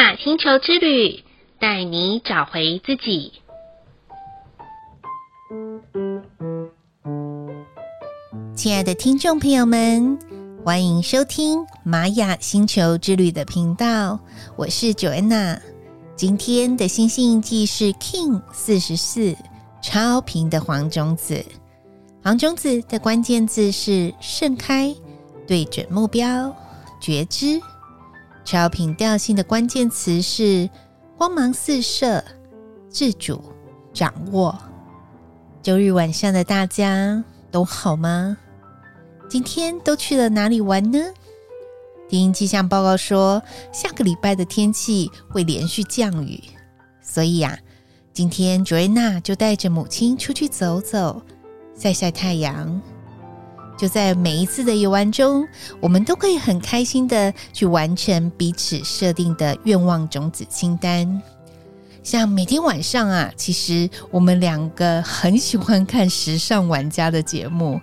雅星球之旅，带你找回自己。亲爱的听众朋友们，欢迎收听玛雅星球之旅的频道，我是 Joanna。今天的星星记是 King 四十四，超频的黄种子。黄种子的关键字是盛开、对准目标、觉知。超频调性的关键词是光芒四射、自主、掌握。周日晚上的大家都好吗？今天都去了哪里玩呢？听气象报告说，下个礼拜的天气会连续降雨，所以呀、今天 Joanna 就带着母亲出去走走。晒晒太阳，就在每一次的游玩中，我们都可以很开心的去完成彼此设定的愿望种子清单。像每天晚上啊，其实我们两个很喜欢看时尚玩家的节目，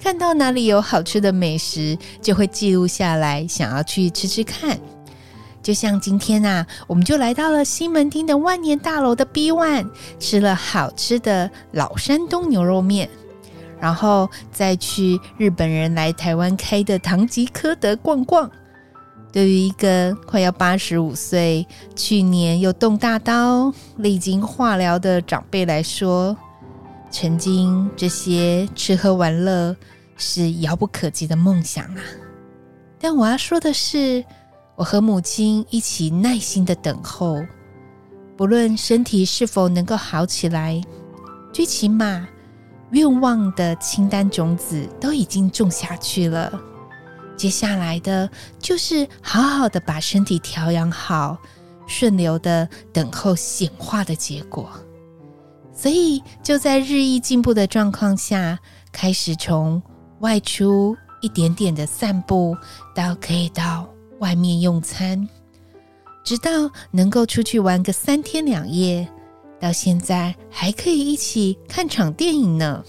看到哪里有好吃的美食，就会记录下来，想要去吃吃看。就像今天啊，我们就来到了西门町的万年大楼的 B One，吃了好吃的老山东牛肉面。然后再去日本人来台湾开的唐吉诃德逛逛。对于一个快要八十五岁、去年又动大刀、历经化疗的长辈来说，曾经这些吃喝玩乐是遥不可及的梦想啊。但我要说的是，我和母亲一起耐心的等候，不论身体是否能够好起来，最起码。愿望的清单种子都已经种下去了，接下来的就是好好的把身体调养好，顺流的等候显化的结果。所以就在日益进步的状况下，开始从外出一点点的散步，到可以到外面用餐，直到能够出去玩个三天两夜。到现在还可以一起看场电影呢，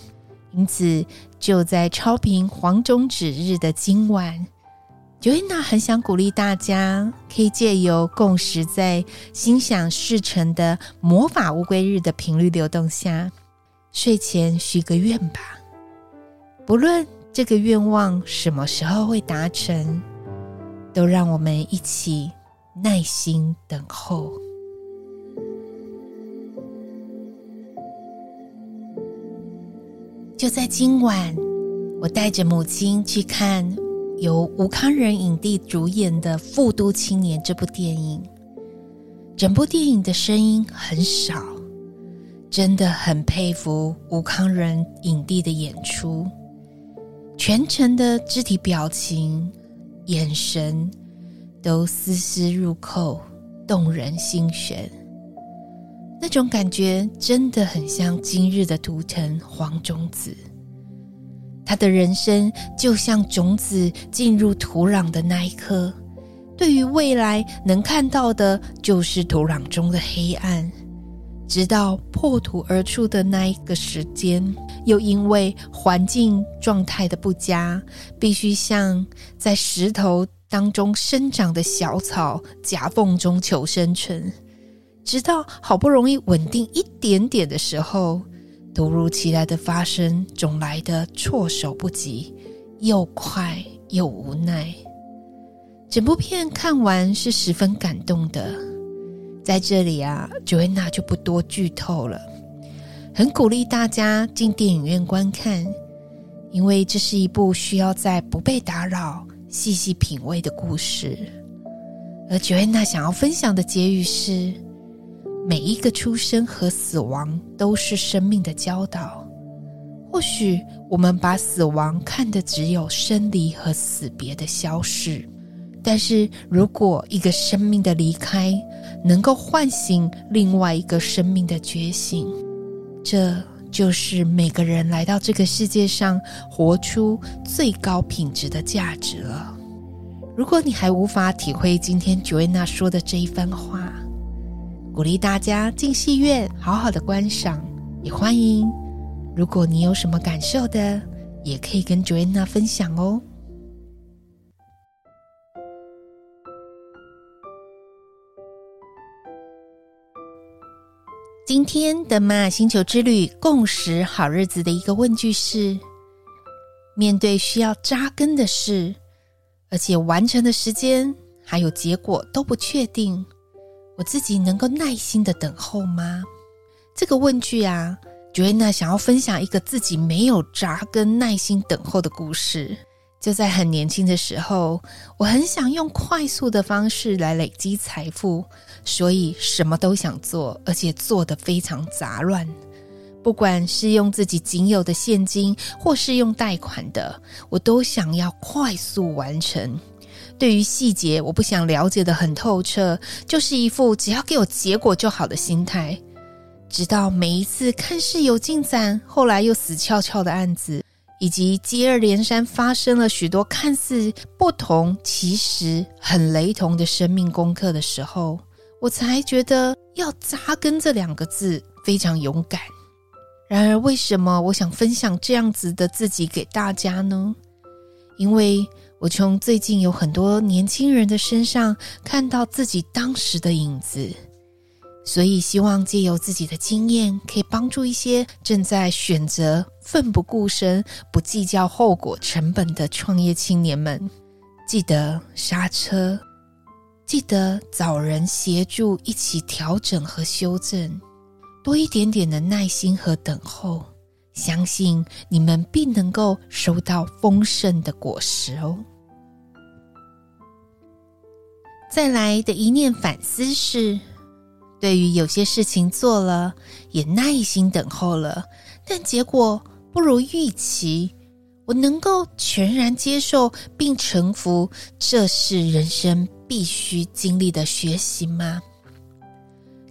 因此就在超频黄种子日的今晚，Joanna 很想鼓励大家，可以借由共识在心想事成的魔法乌龟日的频率流动下，睡前许个愿吧。不论这个愿望什么时候会达成，都让我们一起耐心等候。就在今晚，我带着母亲去看由吴康仁影帝主演的《富都青年》这部电影。整部电影的声音很少，真的很佩服吴康仁影帝的演出，全程的肢体表情、眼神都丝丝入扣，动人心弦。那种感觉真的很像今日的图腾黄种子，他的人生就像种子进入土壤的那一刻，对于未来能看到的就是土壤中的黑暗，直到破土而出的那一个时间，又因为环境状态的不佳，必须像在石头当中生长的小草夹缝中求生存。直到好不容易稳定一点点的时候，突如其来的发生总来得措手不及，又快又无奈。整部片看完是十分感动的，在这里啊，Joanna 就不多剧透了，很鼓励大家进电影院观看，因为这是一部需要在不被打扰、细细品味的故事。而 Joanna 想要分享的结语是。每一个出生和死亡都是生命的教导。或许我们把死亡看得只有生离和死别的消逝，但是如果一个生命的离开能够唤醒另外一个生命的觉醒，这就是每个人来到这个世界上活出最高品质的价值了。如果你还无法体会今天 Joanna 说的这一番话，鼓励大家进戏院好好的观赏，也欢迎，如果你有什么感受的，也可以跟 Joanna 分享哦。今天的玛雅星球之旅共识好日子的一个问句是：面对需要扎根的事，而且完成的时间还有结果都不确定，我自己能够耐心的等候吗？这个问句啊，Joanna 想要分享一个自己没有扎根、耐心等候的故事。就在很年轻的时候，我很想用快速的方式来累积财富，所以什么都想做，而且做得非常杂乱。不管是用自己仅有的现金，或是用贷款的，我都想要快速完成。对于细节，我不想了解得很透彻，就是一副只要给我结果就好的心态。直到每一次看似有进展，后来又死翘翘的案子。以及接二连三发生了许多看似不同，其实很雷同的生命功课的时候，我才觉得要扎根这两个字非常勇敢。然而，为什么我想分享这样子的自己给大家呢？因为我从最近有很多年轻人的身上看到自己当时的影子。所以，希望借由自己的经验，可以帮助一些正在选择奋不顾身、不计较后果成本的创业青年们。记得刹车，记得找人协助一起调整和修正，多一点点的耐心和等候，相信你们必能够收到丰盛的果实哦。再来的一念反思是。对于有些事情做了，也耐心等候了，但结果不如预期，我能够全然接受并臣服，这是人生必须经历的学习吗？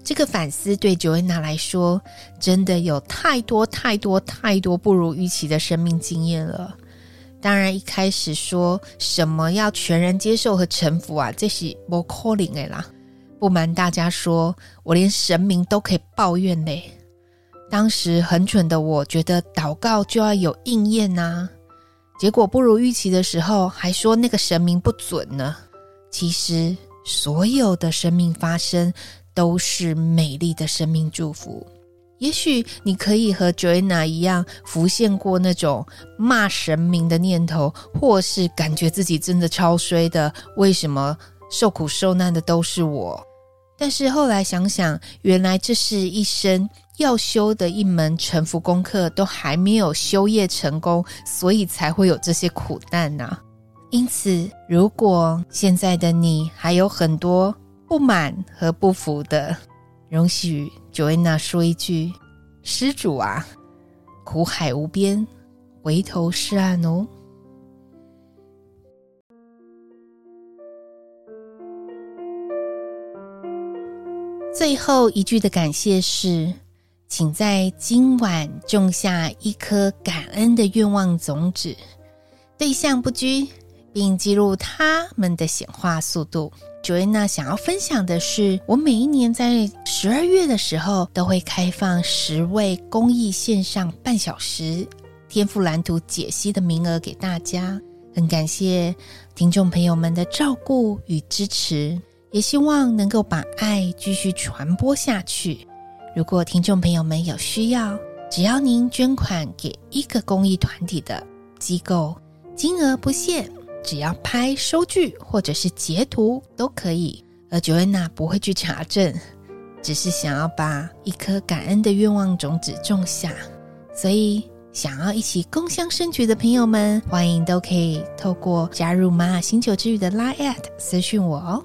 这个反思对 Joanna 来说，真的有太多太多太多不如预期的生命经验了。当然，一开始说什么要全然接受和臣服啊，这是不可能的啦。不瞒大家说，我连神明都可以抱怨嘞。当时很蠢的我，觉得祷告就要有应验呐、结果不如预期的时候，还说那个神明不准呢。其实，所有的生命发生都是美丽的生命祝福。也许你可以和 Joanna 一样，浮现过那种骂神明的念头，或是感觉自己真的超衰的，为什么受苦受难的都是我？但是后来想想，原来这是一生要修的一门臣服功课，都还没有修业成功，所以才会有这些苦难呐。因此，如果现在的你还有很多不满和不服的，容许 Joanna 说一句：“施主啊，苦海无边，回头是岸哦。”最后一句的感谢是，请在今晚种下一颗感恩的愿望种子，对象不拘，并记录他们的显化速度。Joanna 想要分享的是，我每一年在十二月的时候都会开放十位公益线上半小时天赋蓝图解析的名额给大家，很感谢听众朋友们的照顾与支持。也希望能够把爱继续传播下去。如果听众朋友们有需要，只要您捐款给一个公益团体的机构，金额不限，只要拍收据或者是截图都可以。而 Joanna 不会去查证，只是想要把一颗感恩的愿望种子种下。所以，想要一起共襄盛举的朋友们，欢迎都可以透过加入玛雅星球之语的 Line@ at 私讯我哦。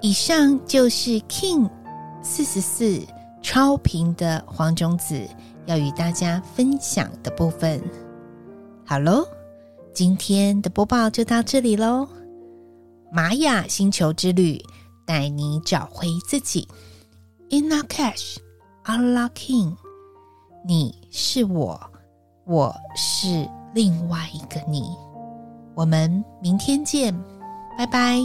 以上就是 King 四十四超频的黄种子要与大家分享的部分。好喽，今天的播报就到这里喽。玛雅星球之旅带你找回自己。Inna Cash Allah King，你是我，我是另外一个你。我们明天见，拜拜。